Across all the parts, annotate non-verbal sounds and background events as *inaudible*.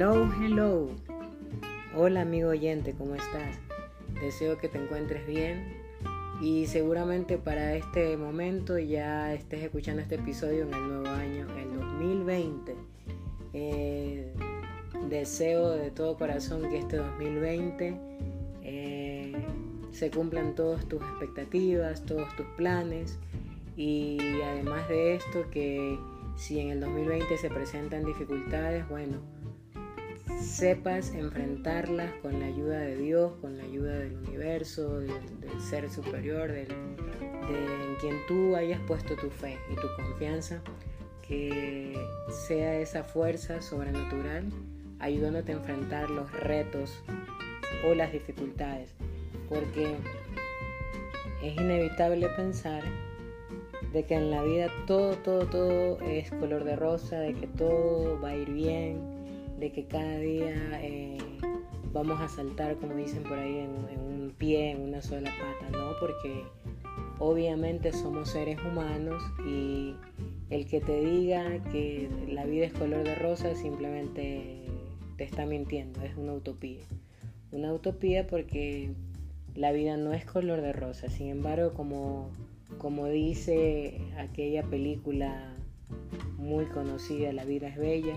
Hello, hello. Hola amigo oyente, ¿cómo estás? Deseo que te encuentres bien y seguramente para este momento ya estés escuchando este episodio en el nuevo año, el 2020. Eh, deseo de todo corazón que este 2020 eh, se cumplan todas tus expectativas, todos tus planes y además de esto que si en el 2020 se presentan dificultades, bueno, sepas enfrentarlas con la ayuda de Dios, con la ayuda del universo, del, ser superior, de en quien tú hayas puesto tu fe y tu confianza, que sea esa fuerza sobrenatural ayudándote a enfrentar los retos o las dificultades, porque es inevitable pensar de que en la vida todo, todo, todo es color de rosa, de que todo va a ir bien, de que cada día eh, vamos a saltar, como dicen por ahí, en, un pie, en una sola pata, ¿no? Porque obviamente somos seres humanos y el que te diga que la vida es color de rosa simplemente te está mintiendo, es una utopía. Una utopía porque la vida no es color de rosa, sin embargo, como como dice aquella película muy conocida, La vida es bella,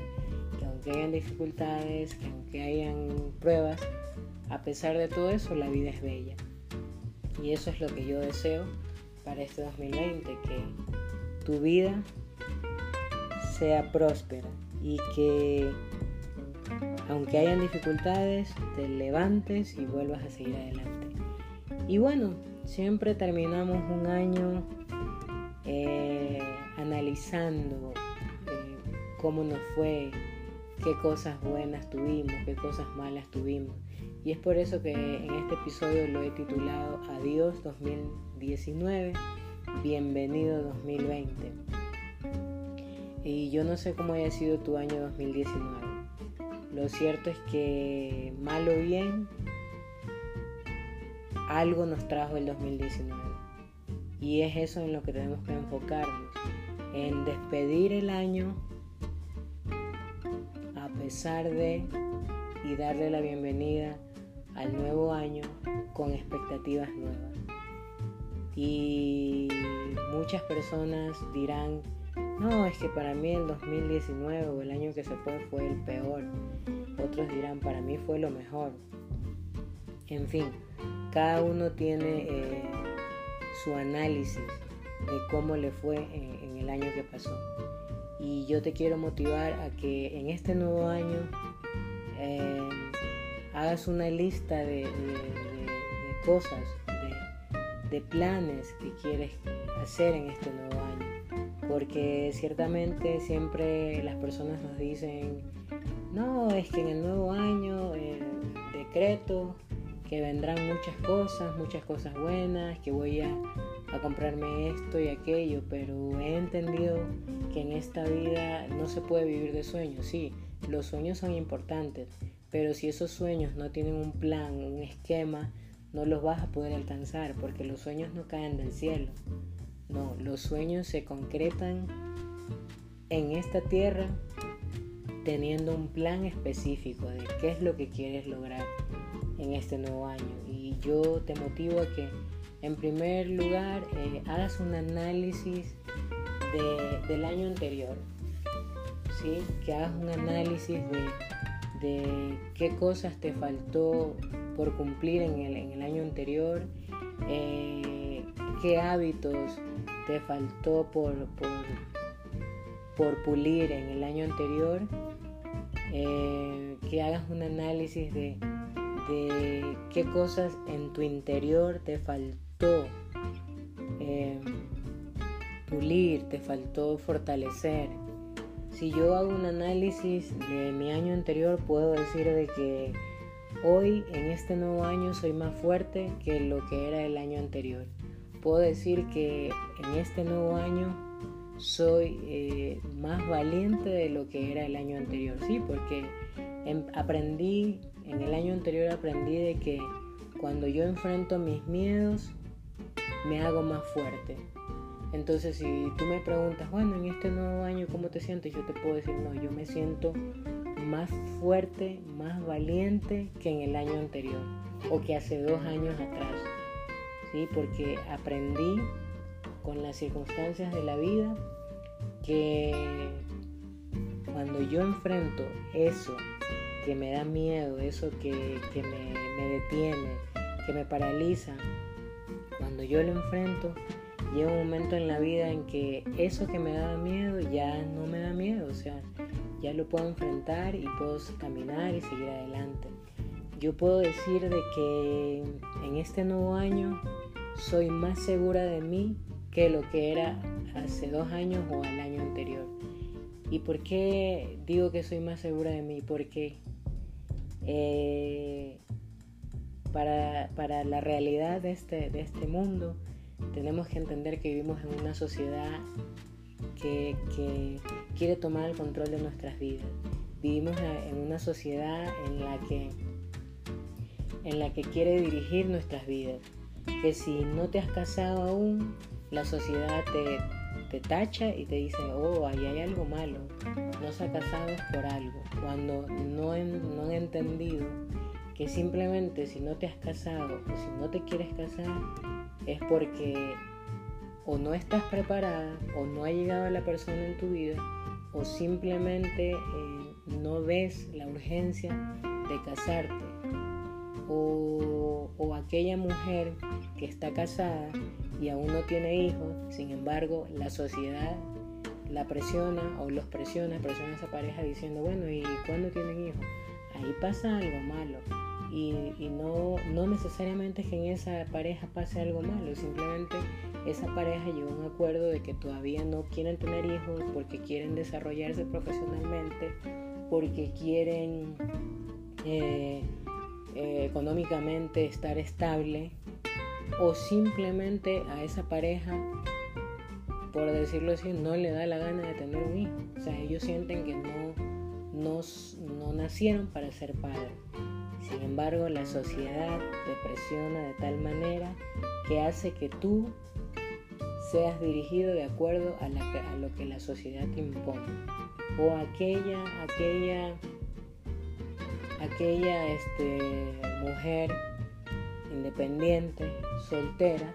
aunque hayan dificultades, que aunque hayan pruebas, a pesar de todo eso, la vida es bella. Y eso es lo que yo deseo para este 2020, que tu vida sea próspera y que aunque hayan dificultades, te levantes y vuelvas a seguir adelante. Y bueno, Siempre terminamos un año eh, analizando eh, cómo nos fue, qué cosas buenas tuvimos, qué cosas malas tuvimos. Y es por eso que en este episodio lo he titulado Adiós 2019, bienvenido 2020. Y yo no sé cómo haya sido tu año 2019. Lo cierto es que mal o bien algo nos trajo el 2019. Y es eso en lo que tenemos que enfocarnos, en despedir el año pesar de y darle la bienvenida al nuevo año con expectativas nuevas. Y muchas personas dirán, no, es que para mí el 2019 o el año que se fue fue el peor. Otros dirán, para mí fue lo mejor. En fin, cada uno tiene eh, su análisis de cómo le fue en, el año que pasó. Y yo te quiero motivar a que en este nuevo año eh, hagas una lista de, cosas, de, planes que quieres hacer en este nuevo año. Porque ciertamente siempre las personas nos dicen, no, es que en el nuevo año el decreto que vendrán muchas cosas, muchas cosas buenas, que voy a, comprarme esto y aquello, pero he entendido que en esta vida no se puede vivir de sueños. Sí, los sueños son importantes, pero si esos sueños no tienen un plan, un esquema, no los vas a poder alcanzar, porque los sueños no caen del cielo. No, los sueños se concretan en esta tierra teniendo un plan específico de qué es lo que quieres lograr en este nuevo año. Y yo te motivo a que en primer lugar eh, hagas un análisis del año anterior. ¿sí? Que hagas un análisis de, qué cosas te faltó por cumplir en el, año anterior, eh, qué hábitos te faltó por, por, pulir en el año anterior, eh, que hagas un análisis de de qué cosas en tu interior te faltó eh, pulir, te faltó fortalecer. Si yo hago un análisis de mi año anterior, puedo decir de que hoy en este nuevo año soy más fuerte que lo que era el año anterior. Puedo decir que en este nuevo año soy eh, más valiente de lo que era el año anterior. Sí, porque em, aprendí en el año anterior aprendí de que cuando yo enfrento mis miedos, me hago más fuerte. Entonces, si tú me preguntas, bueno, en este nuevo año, ¿cómo te sientes? Yo te puedo decir, no, yo me siento más fuerte, más valiente que en el año anterior o que hace dos años atrás. ¿sí? Porque aprendí con las circunstancias de la vida que cuando yo enfrento eso que me da miedo, eso que, me, detiene, que me paraliza, cuando yo lo enfrento, llega un momento en la vida en que eso que me daba miedo ya no me da miedo, o sea, ya lo puedo enfrentar y puedo caminar y seguir adelante. Yo puedo decir de que en este nuevo año soy más segura de mí que lo que era hace dos años o al año anterior. ¿Y por qué digo que soy más segura de mí? Porque eh, para, la realidad de este, de este mundo tenemos que entender que vivimos en una sociedad que, quiere tomar el control de nuestras vidas. Vivimos en una sociedad en la que, en la que quiere dirigir nuestras vidas. Que si no te has casado aún, la sociedad te, te tacha y te dice, oh, ahí hay algo malo, no se ha casado es por algo, cuando no, no han entendido que simplemente si no te has casado o si no te quieres casar es porque o no estás preparada o no ha llegado la persona en tu vida o simplemente eh, no ves la urgencia de casarte o, o aquella mujer que está casada y aún no tiene hijos, sin embargo la sociedad la presiona o los presiona, presiona a esa pareja diciendo, bueno, ¿y cuándo tienen hijos? Ahí pasa algo malo. Y, no, no necesariamente es que en esa pareja pase algo malo, simplemente esa pareja llegó a un acuerdo de que todavía no quieren tener hijos porque quieren desarrollarse profesionalmente, porque quieren eh, eh, económicamente estar estable o simplemente a esa pareja, por decirlo así, no le da la gana de tener un hijo. O sea, ellos sienten que no, no, no nacieron para ser padres. Sin embargo, la sociedad te presiona de tal manera que hace que tú seas dirigido de acuerdo a, lo que la sociedad te impone. O aquella, aquella, aquella este, mujer independiente, soltera,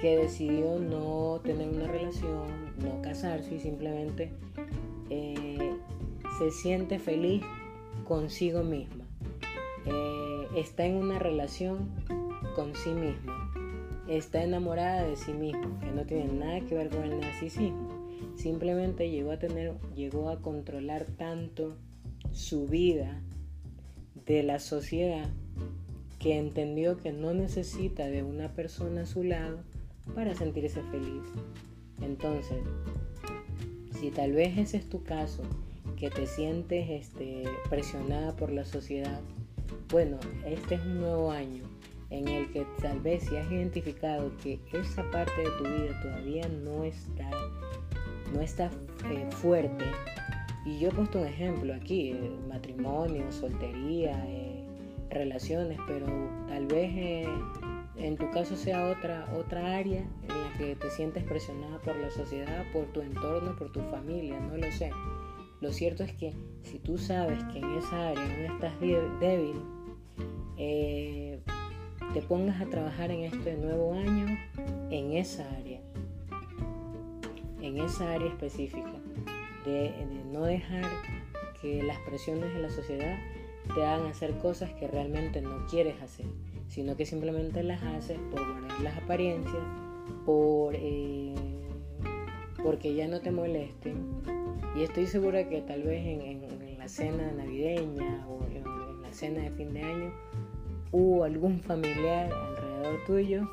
que decidió no tener una relación, no casarse y simplemente eh, se siente feliz consigo misma. Eh, está en una relación con sí misma. Está enamorada de sí misma, que no tiene nada que ver con el narcisismo. Simplemente llegó a tener, llegó a controlar tanto su vida de la sociedad que entendió que no necesita de una persona a su lado para sentirse feliz. Entonces, si tal vez ese es tu caso, que te sientes este, presionada por la sociedad, bueno, este es un nuevo año en el que tal vez si has identificado que esa parte de tu vida todavía no está, no está eh, fuerte, y yo he puesto un ejemplo aquí, eh, matrimonio, soltería, eh, relaciones, pero tal vez eh, en tu caso sea otra, otra área en la que te sientes presionada por la sociedad, por tu entorno, por tu familia, no lo sé. Lo cierto es que si tú sabes que en esa área no estás débil, eh, te pongas a trabajar en este nuevo año en esa área, en esa área específica, de no dejar que las presiones de la sociedad te hagan hacer cosas que realmente no quieres hacer, sino que simplemente las haces por guardar las apariencias, por, eh, porque ya no te molesten. Y estoy segura que tal vez en, la cena navideña o en, la cena de fin de año hubo algún familiar alrededor tuyo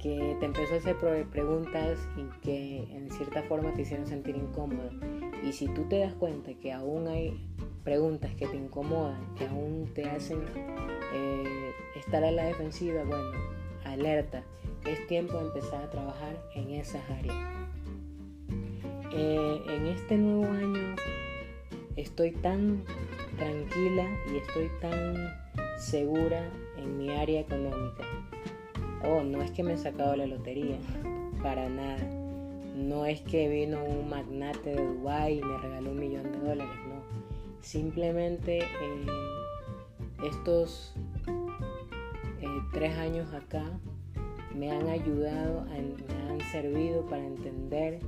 que te empezó a hacer preguntas y que en cierta forma te hicieron sentir incómodo. Y si tú te das cuenta que aún hay preguntas que te incomodan, que aún te hacen eh, estar a la defensiva, bueno, alerta, es tiempo de empezar a trabajar en esas áreas. Eh, en este nuevo año estoy tan tranquila y estoy tan segura en mi área económica. Oh, no es que me he sacado la lotería, para nada. No es que vino un magnate de Dubái y me regaló un millón de dólares, no Simplemente eh, estos eh, tres años acá me han ayudado, me han servido para entender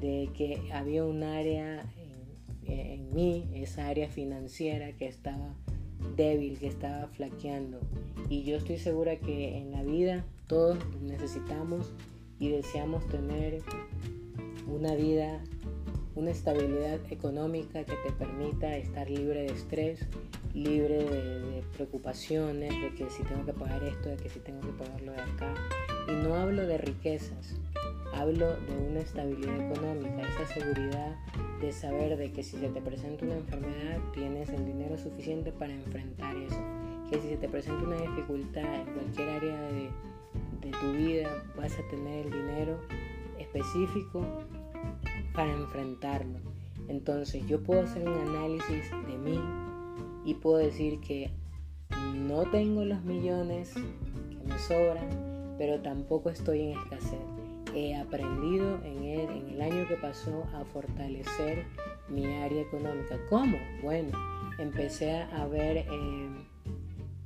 de que había un área en, mí, esa área financiera que estaba débil, que estaba flaqueando. Y yo estoy segura que en la vida todos necesitamos y deseamos tener una vida, una estabilidad económica que te permita estar libre de estrés, libre de, preocupaciones, de que si tengo que pagar esto, de que si tengo que pagarlo de acá. Y no hablo de riquezas, hablo de una estabilidad económica, esa seguridad de saber de que si se te presenta una enfermedad tienes el dinero suficiente para enfrentar eso. Que si se te presenta una dificultad en cualquier área de, de tu vida vas a tener el dinero específico para enfrentarlo. Entonces yo puedo hacer un análisis de mí y puedo decir que no tengo los millones que me sobran, pero tampoco estoy en escasez. He aprendido en el, en el año que pasó a fortalecer mi área económica. ¿Cómo? Bueno, empecé a ver eh,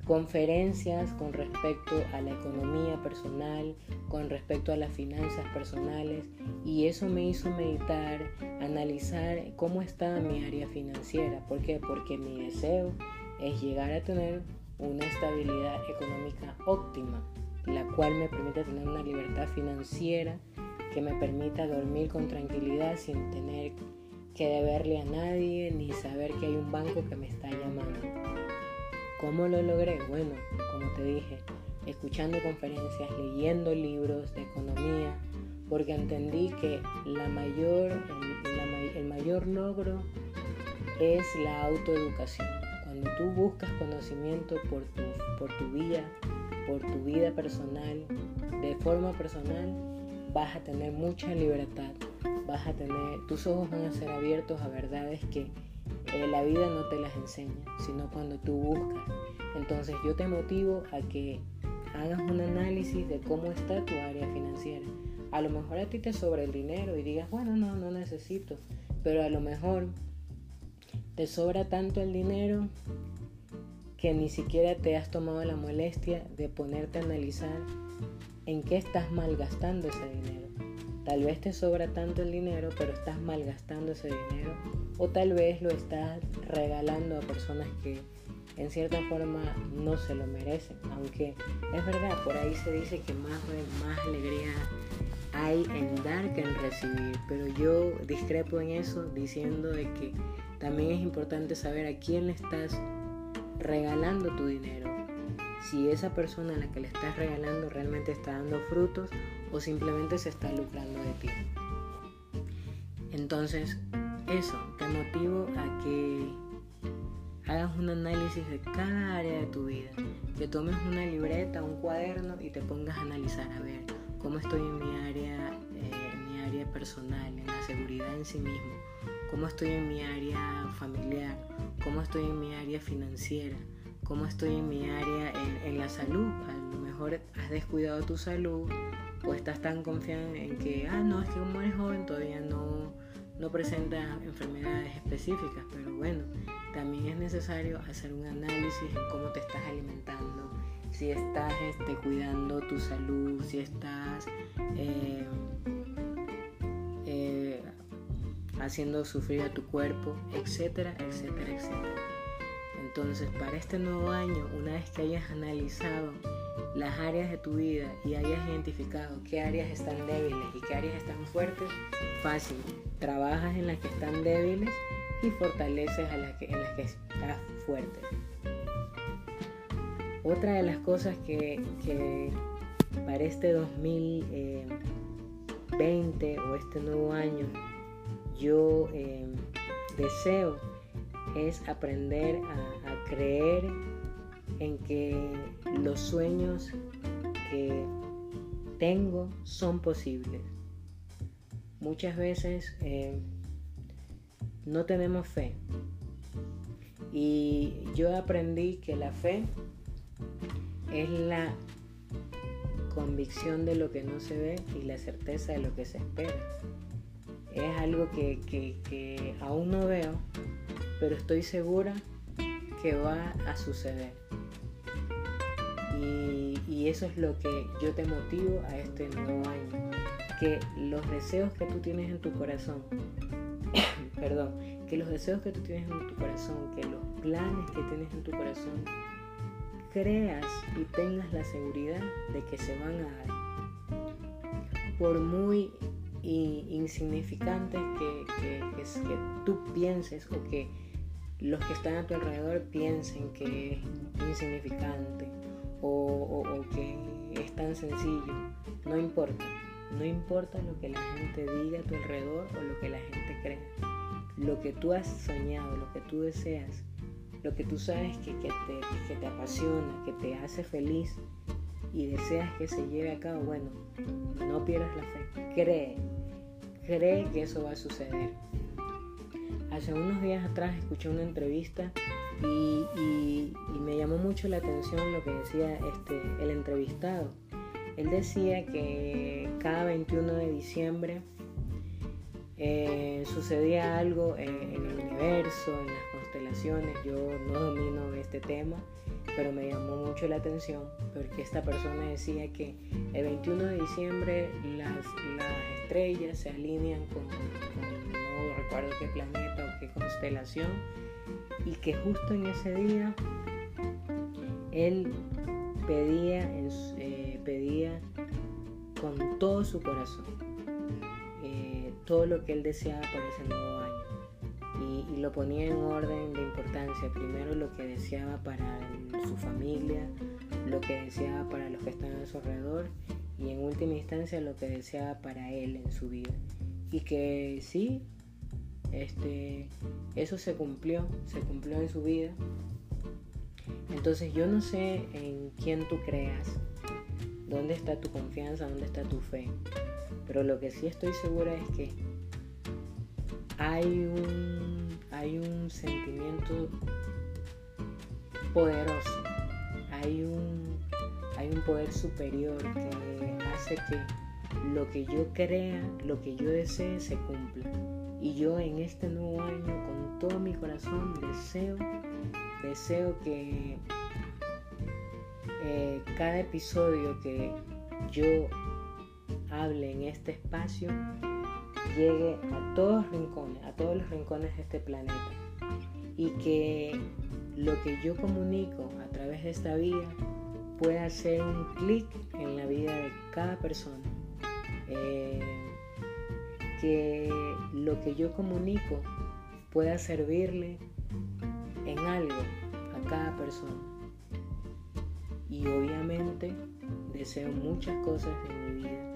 conferencias con respecto a la economía personal, con respecto a las finanzas personales y eso me hizo meditar, analizar cómo está mi área financiera. ¿Por qué? Porque mi deseo es llegar a tener una estabilidad económica óptima, la cual me permite tener una libertad financiera que me permita dormir con tranquilidad sin tener que deberle a nadie ni saber que hay un banco que me está llamando. ¿Cómo lo logré? Bueno, como te dije, escuchando conferencias, leyendo libros de economía, porque entendí que la mayor, el, mayor logro es la autoeducación. Cuando tú buscas conocimiento por tu, por tu vida, por tu vida personal, de forma personal, vas a tener mucha libertad, vas a tener, tus ojos van a ser abiertos a verdades que eh, la vida no te las enseña, sino cuando tú buscas. Entonces yo te motivo a que hagas un análisis de cómo está tu área financiera. A lo mejor a ti te sobra el dinero y digas, bueno, no, no necesito. Pero a lo mejor te sobra tanto el dinero que ni siquiera te has tomado la molestia de ponerte a analizar en qué estás malgastando ese dinero. Tal vez te sobra tanto el dinero, pero estás malgastando ese dinero o tal vez lo estás regalando a personas que en cierta forma no se lo merecen. Aunque es verdad, por ahí se dice que más, más alegría hay en dar que en recibir. Pero yo discrepo en eso diciendo de que también es importante saber a quién estás regalando tu dinero. Si esa persona a la que le estás regalando realmente está dando frutos o simplemente se está lucrando de ti. Entonces, eso, te motivo a que hagas un análisis de cada área de tu vida, que tomes una libreta, un cuaderno y te pongas a analizar, a ver, cómo estoy en mi área, eh, en mi área personal, en la seguridad en sí mismo, cómo estoy en mi área familiar, estoy en mi área financiera, cómo estoy en mi área en, en la salud. A lo mejor has descuidado tu salud o estás tan confiado en que, ah, no, es que como eres joven todavía no no presenta enfermedades específicas, pero bueno, también es necesario hacer un análisis en cómo te estás alimentando, si estás este, cuidando tu salud, si estás eh, haciendo sufrir a tu cuerpo, etcétera, etcétera, etcétera. Entonces, para este nuevo año, una vez que hayas analizado las áreas de tu vida y hayas identificado qué áreas están débiles y qué áreas están fuertes, fácil, trabajas en las que están débiles y fortaleces a las que, en las que estás fuerte. Otra de las cosas que, para este 2020 o este nuevo año yo eh, deseo es aprender a, creer en que los sueños que tengo son posibles. Muchas veces eh, no tenemos fe. Y yo aprendí que la fe es la convicción de lo que no se ve y la certeza de lo que se espera. Es algo que, que aún no veo, pero estoy segura que va a suceder. Y, y, eso es lo que yo te motivo a este nuevo año. Que los deseos que tú tienes en tu corazón, *coughs* perdón, que los deseos que tú tienes en tu corazón, que los planes que tienes en tu corazón, creas y tengas la seguridad de que se van a dar. Por muy insignificantes que, que, que, tú pienses o que los que están a tu alrededor piensen que es insignificante o, o, que es tan sencillo, no importa. No importa lo que la gente diga a tu alrededor o lo que la gente crea. Lo que tú has soñado, lo que tú deseas, lo que tú sabes que, que, te, que te apasiona, que te hace feliz y deseas que se lleve a cabo, bueno, no pierdas la fe, cree, cree que eso va a suceder. Hace unos días atrás escuché una entrevista y, me llamó mucho la atención lo que decía este, el entrevistado. Él decía que cada 21 de diciembre eh, sucedía algo en, en, el universo, en las constelaciones. Yo no domino este tema, pero me llamó mucho la atención porque esta persona decía que el 21 de diciembre las, las estrellas se alinean con, no recuerdo qué planeta o qué constelación y que justo en ese día él pedía, eh, pedía con todo su corazón eh, todo lo que él deseaba para ese nuevo año y, lo ponía en orden de importancia. Primero lo que deseaba para su familia, lo que deseaba para los que están a su alrededor y en última instancia lo que deseaba para él en su vida. Y que sí, este, eso se cumplió, se cumplió en su vida. Entonces yo no sé en quién tú creas, dónde está tu confianza, dónde está tu fe, pero lo que sí estoy segura es que hay un, hay un sentimiento poderoso, hay un, hay un poder superior que hace que lo que yo crea, lo que yo desee se cumpla. Y yo en este nuevo año con todo mi corazón deseo, deseo que eh, cada episodio que yo hable en este espacio llegue a todos los rincones, a todos los rincones de este planeta. Y que lo que yo comunico a través de esta vida pueda hacer un clic en la vida de cada persona. Eh, que lo que yo comunico pueda servirle en algo a cada persona. Y obviamente deseo muchas cosas en mi vida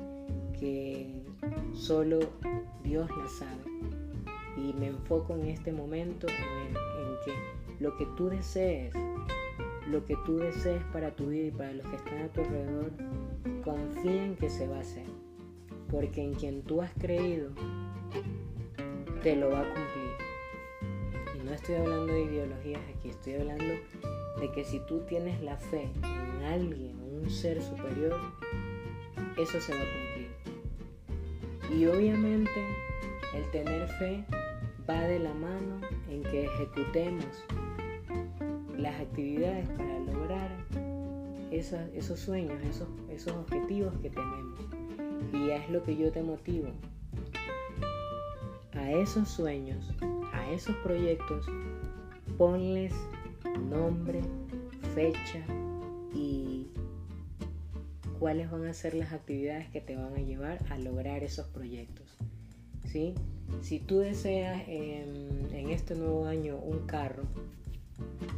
que solo Dios la sabe. Y me enfoco en este momento en, que lo que tú desees, lo que tú desees para tu vida y para los que están a tu alrededor, confía en que se va a hacer. Porque en quien tú has creído, te lo va a cumplir. Y no estoy hablando de ideologías aquí, estoy hablando de que si tú tienes la fe en alguien, un ser superior, eso se va a cumplir. Y obviamente el tener fe va de la mano en que ejecutemos las actividades para lograr esos, sueños, esos, esos objetivos que tenemos. Y es lo que yo te motivo. A esos sueños, a esos proyectos, ponles nombre, fecha y cuáles van a ser las actividades que te van a llevar a lograr esos proyectos. ¿sí? Si tú deseas en, este nuevo año un carro,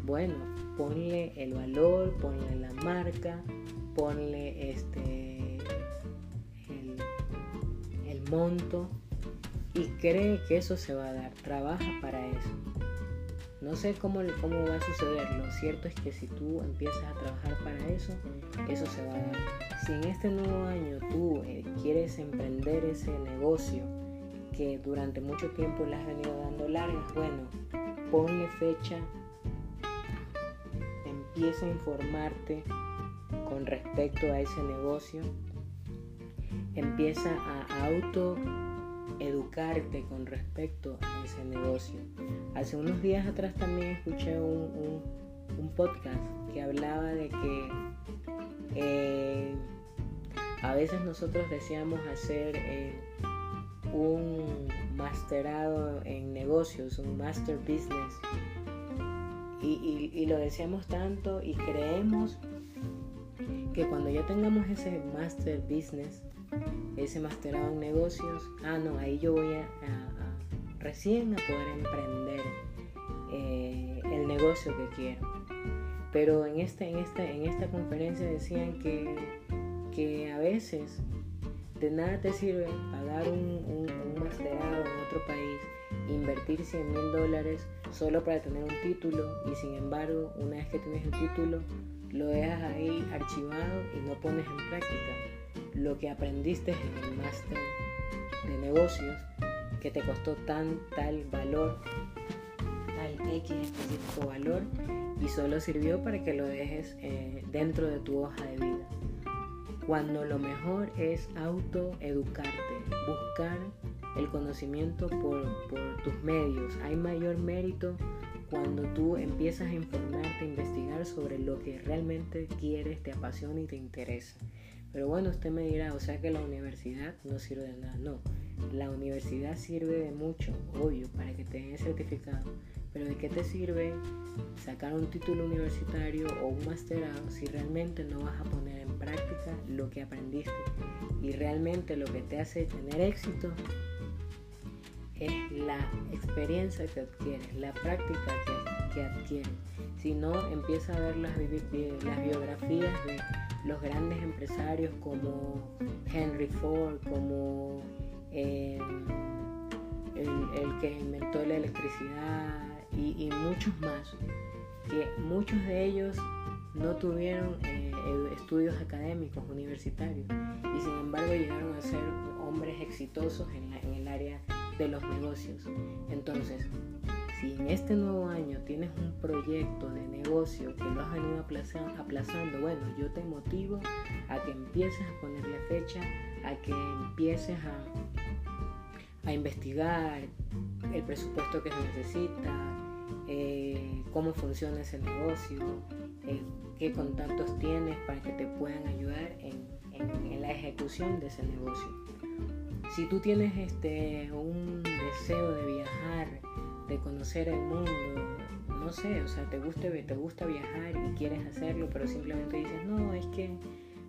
bueno, ponle el valor, ponle la marca, ponle este el, monto y cree que eso se va a dar. Trabaja para eso. No sé cómo, cómo va a suceder, lo cierto es que si tú empiezas a trabajar para eso, eso se va a dar. Si en este nuevo año tú eh, quieres emprender ese negocio que durante mucho tiempo le has venido dando largas, bueno, ponle fecha, empieza a informarte con respecto a ese negocio, empieza a auto educarte con respecto a ese negocio. Hace unos días atrás también escuché un, podcast que hablaba de que eh, a veces nosotros deseamos hacer eh, un masterado en negocios, un master business. Y, lo deseamos tanto y creemos que cuando ya tengamos ese master business, ese masterado en negocios, ah, no, ahí yo voy a, recién a poder emprender eh, el negocio que quiero. Pero en, este, en, esta, en esta conferencia decían que, que a veces de nada te sirve pagar un, un, masterado en otro país, invertir 100 mil dólares solo para tener un título y sin embargo una vez que tienes el título lo dejas ahí archivado y no pones en práctica lo que aprendiste en el máster de negocios que te costó tan tal valor, tal X específico valor y solo sirvió para que lo dejes eh, dentro de tu hoja de vida. Cuando lo mejor es autoeducarte, buscar el conocimiento por, tus medios. Hay mayor mérito cuando tú empiezas a informarte, a investigar sobre lo que realmente quieres, te apasiona y te interesa. Pero bueno, usted me dirá, o sea que la universidad no sirve de nada. No, la universidad sirve de mucho, obvio, para que te den certificado. Pero ¿de qué te sirve sacar un título universitario o un masterado si realmente no vas a poner en práctica lo que aprendiste? Y realmente lo que te hace tener éxito es la experiencia que adquieres, la práctica que, adquieres. Si no, empieza a ver las, biografías de los grandes empresarios como Henry Ford, como eh, el, que inventó la electricidad y, muchos más, que muchos de ellos no tuvieron eh, estudios académicos universitarios y sin embargo llegaron a ser hombres exitosos en el área de los negocios. Entonces, si en este nuevo año tienes un proyecto de negocio que lo has venido aplazando, bueno, yo te motivo a que empieces a ponerle fecha, a que empieces a, a investigar el presupuesto que se necesita, eh, cómo funciona ese negocio, eh, qué contactos tienes para que te puedan ayudar en, la ejecución de ese negocio. Si tú tienes este, un deseo de viajar, de conocer el mundo, no sé, o sea, te gusta, te gusta viajar y quieres hacerlo, pero simplemente dices, no, es que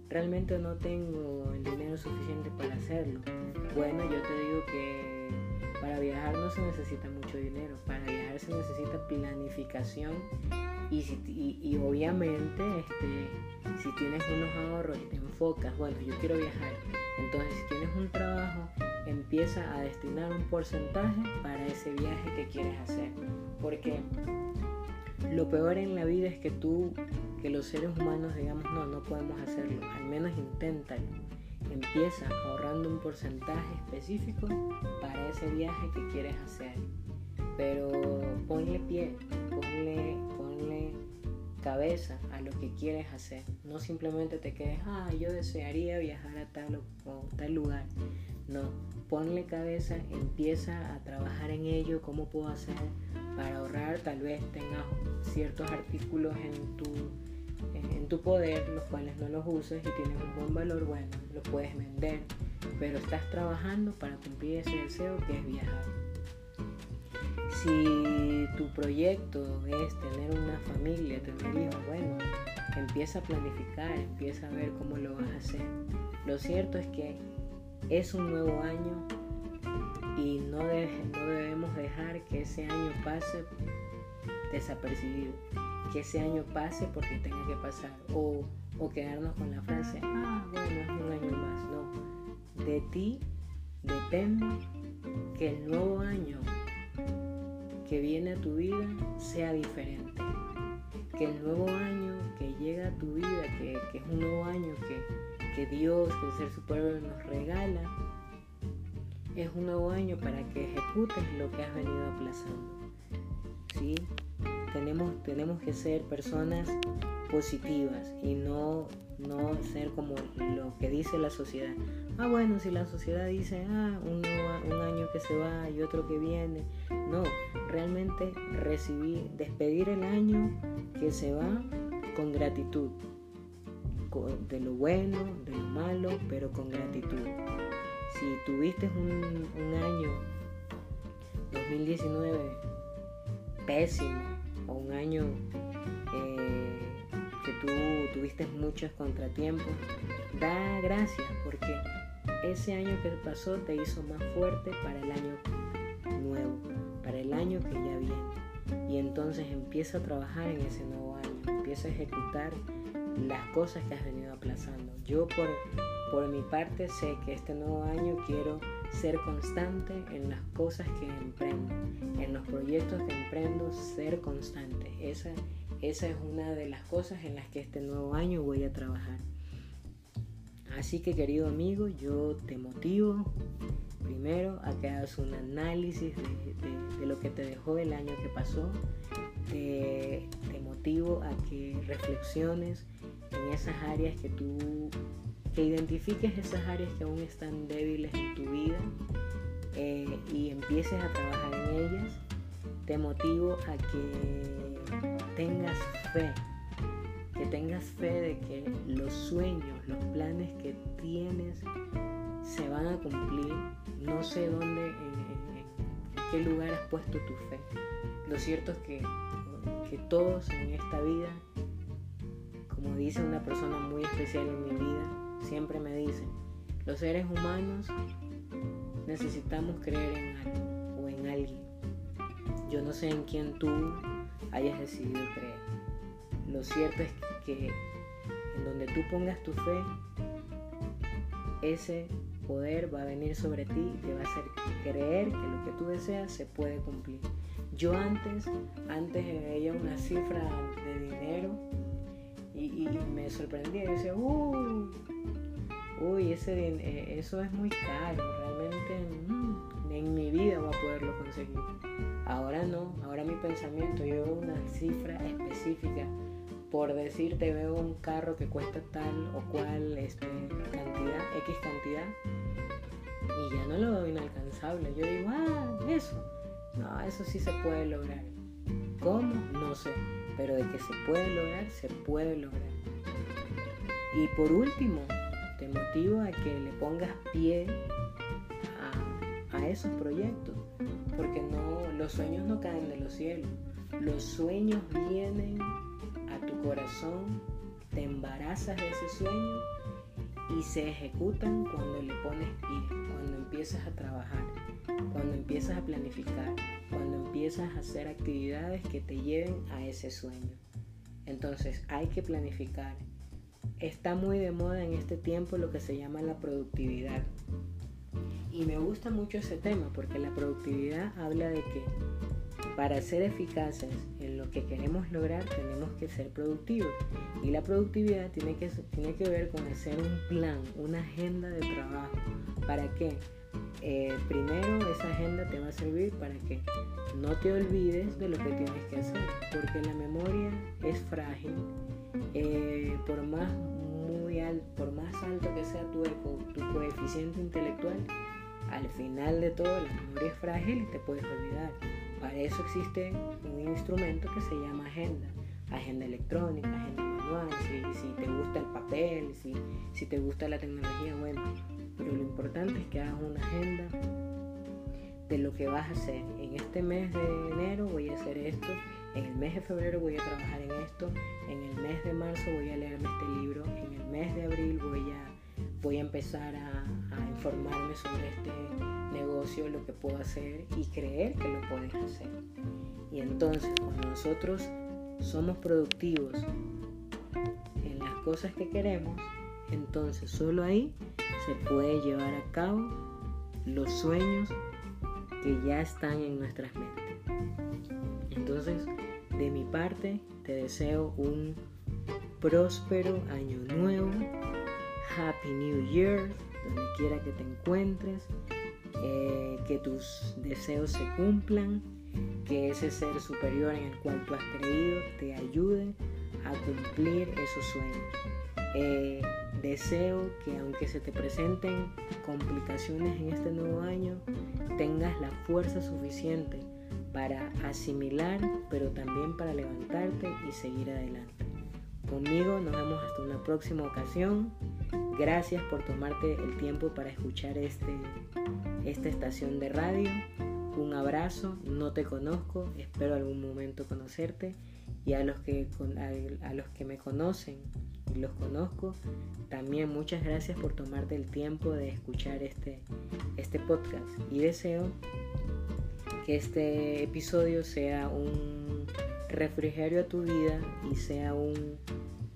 realmente no tengo el dinero suficiente para hacerlo. Bueno, yo te digo que para viajar no se necesita mucho dinero, se necesita planificación y, obviamente este, si tienes unos ahorros te enfocas, bueno, yo quiero viajar, entonces si tienes un trabajo empieza a destinar un porcentaje para ese viaje que quieres hacer. Porque lo peor en la vida es que tú, que los seres humanos digamos, no, no podemos hacerlo. Al menos inténtalo. Empieza ahorrando un porcentaje específico para ese viaje que quieres hacer. Pero ponle pie, ponle, cabeza a lo que quieres hacer. No simplemente te quedes, ah, yo desearía viajar a tal o tal lugar. No, ponle cabeza, empieza a trabajar en ello, cómo puedo hacer para ahorrar, tal vez tengas ciertos artículos en tu, en tu poder, los cuales no los uses y tienen un buen valor, bueno, lo puedes vender, pero estás trabajando para cumplir ese deseo que es viajar. Si tu proyecto es tener una familia, tener hijos, bueno, empieza a planificar, empieza a ver cómo lo vas a hacer. Lo cierto es que es un nuevo año y no, debemos dejar que ese año pase desapercibido, que ese año pase porque tenga que pasar o, o quedarnos con la frase, ah, bueno, es un año más. No, de ti depende que el nuevo año que viene a tu vida sea diferente. Que el nuevo año que llega a tu vida, que, que es un nuevo año que, que Dios, que el Ser Supremo nos regala, es un nuevo año para que ejecutes lo que has venido aplazando. ¿Sí? Tenemos, tenemos que ser personas positivas y no, no ser como lo que dice la sociedad. Ah, bueno, si la sociedad dice, ah, un, año que se va y otro que viene. No, realmente recibir, despedir el año que se va con gratitud. De lo bueno, de lo malo, pero con gratitud. Si tuviste un, un año 2019 pésimo o un año eh, que tú tuviste muchos contratiempos, da gracias porque ese año que pasó te hizo más fuerte para el año nuevo, para el año que ya viene. Y entonces empieza a trabajar en ese nuevo año, empieza a ejecutar las cosas que has venido aplazando. Yo por, por mi parte sé que este nuevo año quiero ser constante en las cosas que emprendo, en los proyectos que emprendo, ser constante. Esa, esa es una de las cosas en las que este nuevo año voy a trabajar. Así que querido amigo, yo te motivo primero a que hagas un análisis de, lo que te dejó el año que pasó. Te, te motivo a que reflexiones en esas áreas que tú que identifiques esas áreas que aún están débiles en tu vida eh, y empieces a trabajar en ellas, te motivo a que tengas fe, tengas fe de que los sueños, los planes que tienes se van a cumplir. No sé dónde, en, qué lugar has puesto tu fe. Lo cierto es que, que todos en esta vida, como dice una persona muy especial en mi vida, siempre me dicen, los seres humanos necesitamos creer en algo o en alguien. Yo no sé en quién tú hayas decidido creer. Lo cierto es que en donde tú pongas tu fe, ese poder va a venir sobre ti y te va a hacer creer que lo que tú deseas se puede cumplir. Yo antes, antes veía una cifra de dinero y, me sorprendía y decía, uh, uy, ese, eh, eso es muy caro, realmente mm, en mi vida voy a poderlo conseguir. Ahora no, ahora mi pensamiento, yo veo una cifra específica. Por decirte, veo un carro que cuesta tal o cual este, cantidad, X cantidad, y ya no lo veo inalcanzable. Yo digo, ah, eso. No, eso sí se puede lograr. ¿Cómo? No sé. Pero de que se puede lograr, se puede lograr. Y por último, te motivo a que le pongas pie a, esos proyectos, porque no, los sueños no caen de los cielos, los sueños vienen tu corazón, te embarazas de ese sueño y se ejecutan cuando le pones pie, cuando empiezas a trabajar, cuando empiezas a planificar, cuando empiezas a hacer actividades que te lleven a ese sueño. Entonces hay que planificar, está muy de moda en este tiempo lo que se llama la productividad. Y me gusta mucho ese tema porque la productividad habla de que para ser eficaces en que queremos lograr tenemos que ser productivos. Y la productividad tiene que, tiene que ver con hacer un plan, una agenda de trabajo. ¿Para qué? Eh, primero esa agenda te va a servir para que no te olvides de lo que tienes que hacer. Porque la memoria es frágil eh, por más muy por más alto que sea tu coeficiente intelectual, al final de todo la memoria es frágil y te puedes olvidar. Para eso existe un instrumento que se llama agenda. Agenda electrónica, agenda manual, si, te gusta el papel, si te gusta la tecnología, bueno. Pero lo importante es que hagas una agenda de lo que vas a hacer. En este mes de enero voy a hacer esto, en el mes de febrero voy a trabajar en esto, en el mes de marzo voy a leerme este libro, en el mes de abril voy a, voy a empezar a, informarme sobre este negocio, lo que puedo hacer y creer que lo puedes hacer. Y entonces cuando nosotros somos productivos en las cosas que queremos, entonces solo ahí se puede llevar a cabo los sueños que ya están en nuestras mentes. Entonces, de mi parte, te deseo un próspero año nuevo. Happy New Year, donde quiera que te encuentres. Eh, que tus deseos se cumplan. Que ese ser superior en el cual tú has creído te ayude a cumplir esos sueños. Eh, deseo que aunque se te presenten complicaciones en este nuevo año, tengas la fuerza suficiente para asimilar, pero también para levantarte y seguir adelante. Conmigo nos vemos hasta una próxima ocasión. Gracias por tomarte el tiempo para escuchar este, esta estación de radio. Un abrazo, no te conozco, espero algún momento conocerte y a los que, a, los que me conocen y los conozco, también muchas gracias por tomarte el tiempo de escuchar este, este podcast y deseo que este episodio sea un refrigerio a tu vida y sea un,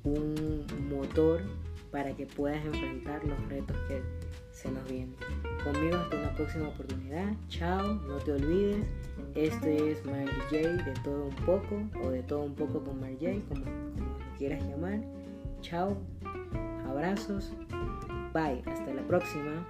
un motor para que puedas enfrentar los retos que se nos vienen. Conmigo hasta una próxima oportunidad. Chao, no te olvides. Este es Mary J de todo un poco o de todo un poco con Mary J, como, como quieras llamar. Chao, abrazos, bye, hasta la próxima.